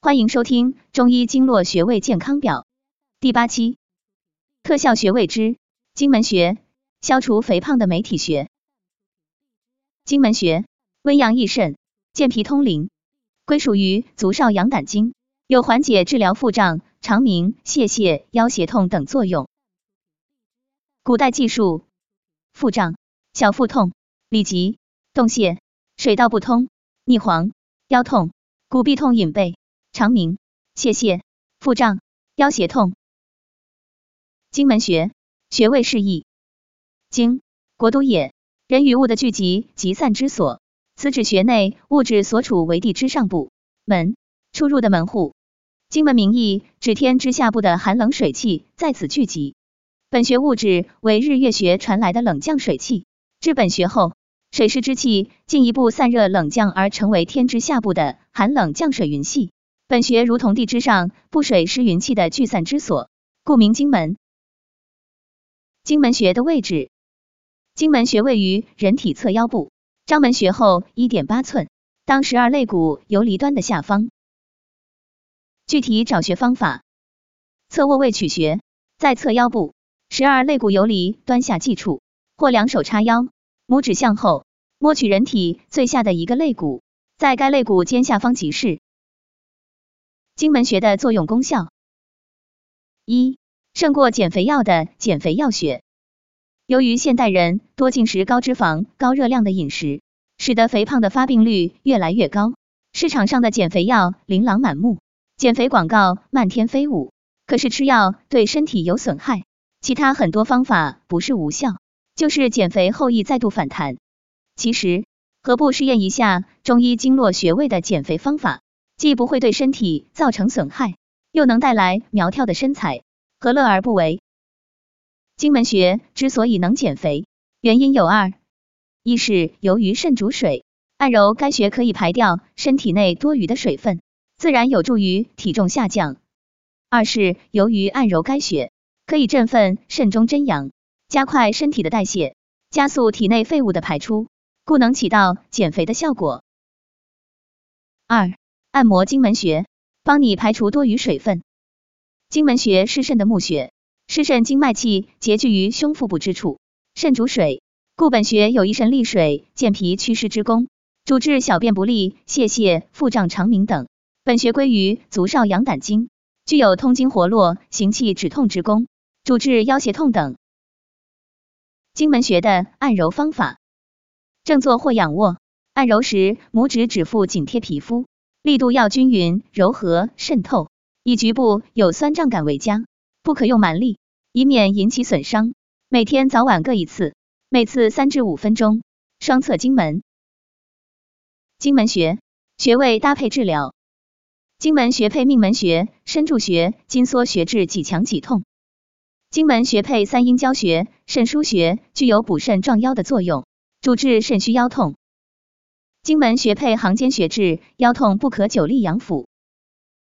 欢迎收听中医经络穴位健康表第八期，特效穴位之荆门穴，消除肥胖的美体穴。荆门穴温阳益肾、健脾通淋，归属于足少阳胆经，有缓解治疗腹胀、肠鸣、泄泻、腰胁痛等作用。古代技术，腹胀、小腹痛、里急、动泻、水道不通、逆黄、腰痛、骨痹痛隐背。肠鸣、泄泻、腹胀、腰胁痛。荆门穴穴位示意：荆，国都也，人与物的聚集、集散之所。此指穴内物质所处为地之上部。门，出入的门户。荆门名义指天之下部的寒冷水气在此聚集。本穴物质为日月穴传来的冷降水气，至本穴后，水湿之气进一步散热冷降，而成为天之下部的寒冷降水云系。本穴如同地之上布水湿云气的聚散之所，故名荆门。荆门穴的位置，荆门穴位于人体侧腰部，章门穴后一点八寸，当十二肋骨游离端的下方。具体找穴方法：侧卧位取穴，在侧腰部十二肋骨游离端下际处，或两手叉腰，拇指向后摸取人体最下的一个肋骨，在该肋骨尖下方即是。荆门穴的作用功效：一、胜过减肥药的减肥药穴。由于现代人多进食高脂肪、高热量的饮食，使得肥胖的发病率越来越高。市场上的减肥药琳琅满目，减肥广告漫天飞舞。可是吃药对身体有损害，其他很多方法不是无效，就是减肥后易再度反弹。其实，何不试验一下中医经络穴位的减肥方法？既不会对身体造成损害，又能带来苗条的身材，何乐而不为？经门穴之所以能减肥，原因有二：一是由于肾主水，按揉该穴可以排掉身体内多余的水分，自然有助于体重下降；二是由于按揉该穴可以振奋肾中真阳，加快身体的代谢，加速体内废物的排出，故能起到减肥的效果。二按摩荆门穴，帮你排除多余水分。荆门穴是肾的募穴，是肾经脉气结聚于胸腹部之处，肾主水，故本穴有益肾利水、健脾祛湿之功，主治小便不利、泄泻、腹胀、肠鸣等。本穴归于足少阳胆经，具有通经活络、行气止痛之功，主治腰胁痛等。荆门穴的按揉方法：正坐或仰卧，按揉时拇指指腹紧贴皮肤。力度要均匀、柔和、渗透，以局部有酸胀感为佳，不可用蛮力，以免引起损伤。每天早晚各一次，每次三至五分钟。双侧荆门，荆门穴穴位搭配治疗。荆门穴配命门穴、深柱穴、筋缩穴治几强几痛。荆门穴配三阴交穴、肾腧穴，具有补肾壮腰的作用，主治肾虚腰痛。荆门穴配行间穴治腰痛不可久立养腹。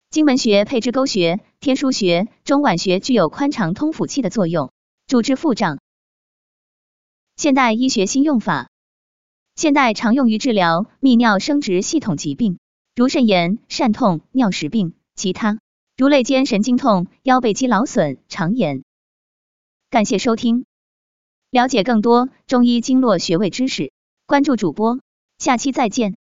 荆门穴配支沟穴、天枢穴、中脘穴具有宽肠通腑气的作用，主治腹胀。现代医学新用法，现代常用于治疗泌尿生殖系统疾病，如肾炎、疝痛、尿石病，其他如肋间神经痛、腰背肌劳损、肠炎。感谢收听，了解更多中医经络穴位知识，关注主播。下期再见。